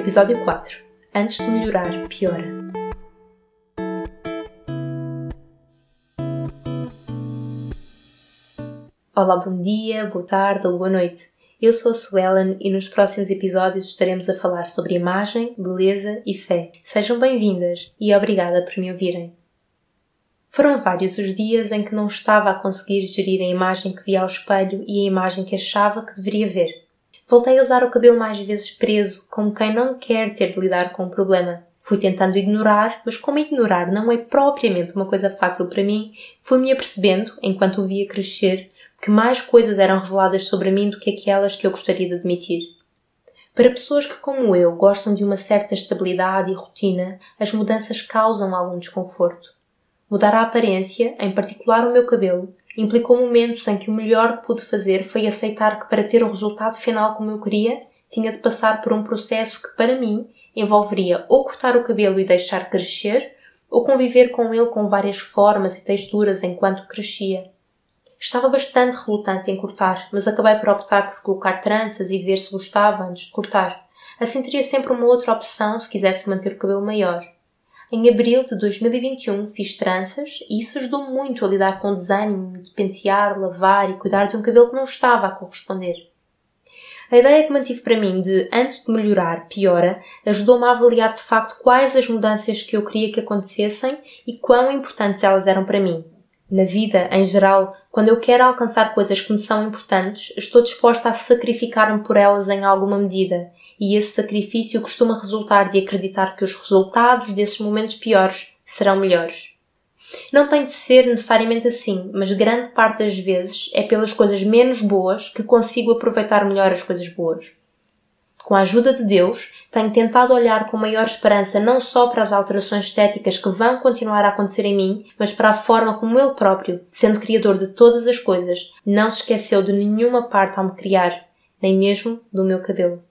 Episódio 4 Antes de melhorar, piora. Olá, bom dia, boa tarde ou boa noite. Eu sou a Suelen e nos próximos episódios estaremos a falar sobre imagem, beleza e fé. Sejam bem-vindas e obrigada por me ouvirem. Foram vários os dias em que não estava a conseguir gerir a imagem que via ao espelho e a imagem que achava que deveria ver. Voltei a usar o cabelo mais vezes preso, como quem não quer ter de lidar com o problema. Fui tentando ignorar, mas como ignorar não é propriamente uma coisa fácil para mim, fui-me apercebendo, enquanto o via crescer, que mais coisas eram reveladas sobre mim do que aquelas que eu gostaria de admitir. Para pessoas que, como eu, gostam de uma certa estabilidade e rotina, as mudanças causam algum desconforto. Mudar a aparência, em particular o meu cabelo, implicou momentos em que o melhor que pude fazer foi aceitar que para ter o resultado final como eu queria, tinha de passar por um processo que, para mim, envolveria ou cortar o cabelo e deixar crescer, ou conviver com ele com várias formas e texturas enquanto crescia. Estava bastante relutante em cortar, mas acabei por optar por colocar tranças e ver se gostava antes de cortar. Assim teria sempre uma outra opção se quisesse manter o cabelo maior. Em abril de 2021 fiz tranças e isso ajudou muito a lidar com o desânimo de pentear, lavar e cuidar de um cabelo que não estava a corresponder. A ideia que mantive para mim de antes de melhorar, piora, ajudou-me a avaliar de facto quais as mudanças que eu queria que acontecessem e quão importantes elas eram para mim. Na vida, em geral, quando eu quero alcançar coisas que me são importantes, estou disposta a sacrificar-me por elas em alguma medida, e esse sacrifício costuma resultar de acreditar que os resultados desses momentos piores serão melhores. Não tem de ser necessariamente assim, mas grande parte das vezes é pelas coisas menos boas que consigo aproveitar melhor as coisas boas. Com a ajuda de Deus, tenho tentado olhar com maior esperança não só para as alterações estéticas que vão continuar a acontecer em mim, mas para a forma como Ele próprio, sendo Criador de todas as coisas, não se esqueceu de nenhuma parte ao me criar, nem mesmo do meu cabelo.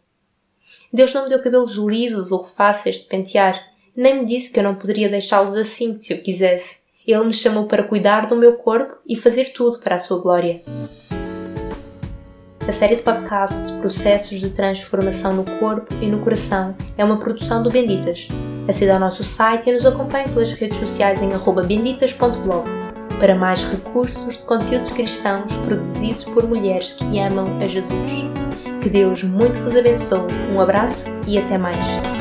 Deus não me deu cabelos lisos ou fáceis de pentear, nem me disse que eu não poderia deixá-los assim se eu quisesse. Ele me chamou para cuidar do meu corpo e fazer tudo para a sua glória. A série de podcasts Processos de Transformação no Corpo e no Coração é uma produção do Benditas. Acede ao nosso site e nos acompanhe pelas redes sociais em benditas.blog para mais recursos de conteúdos cristãos produzidos por mulheres que amam a Jesus. Que Deus muito vos abençoe. Um abraço e até mais.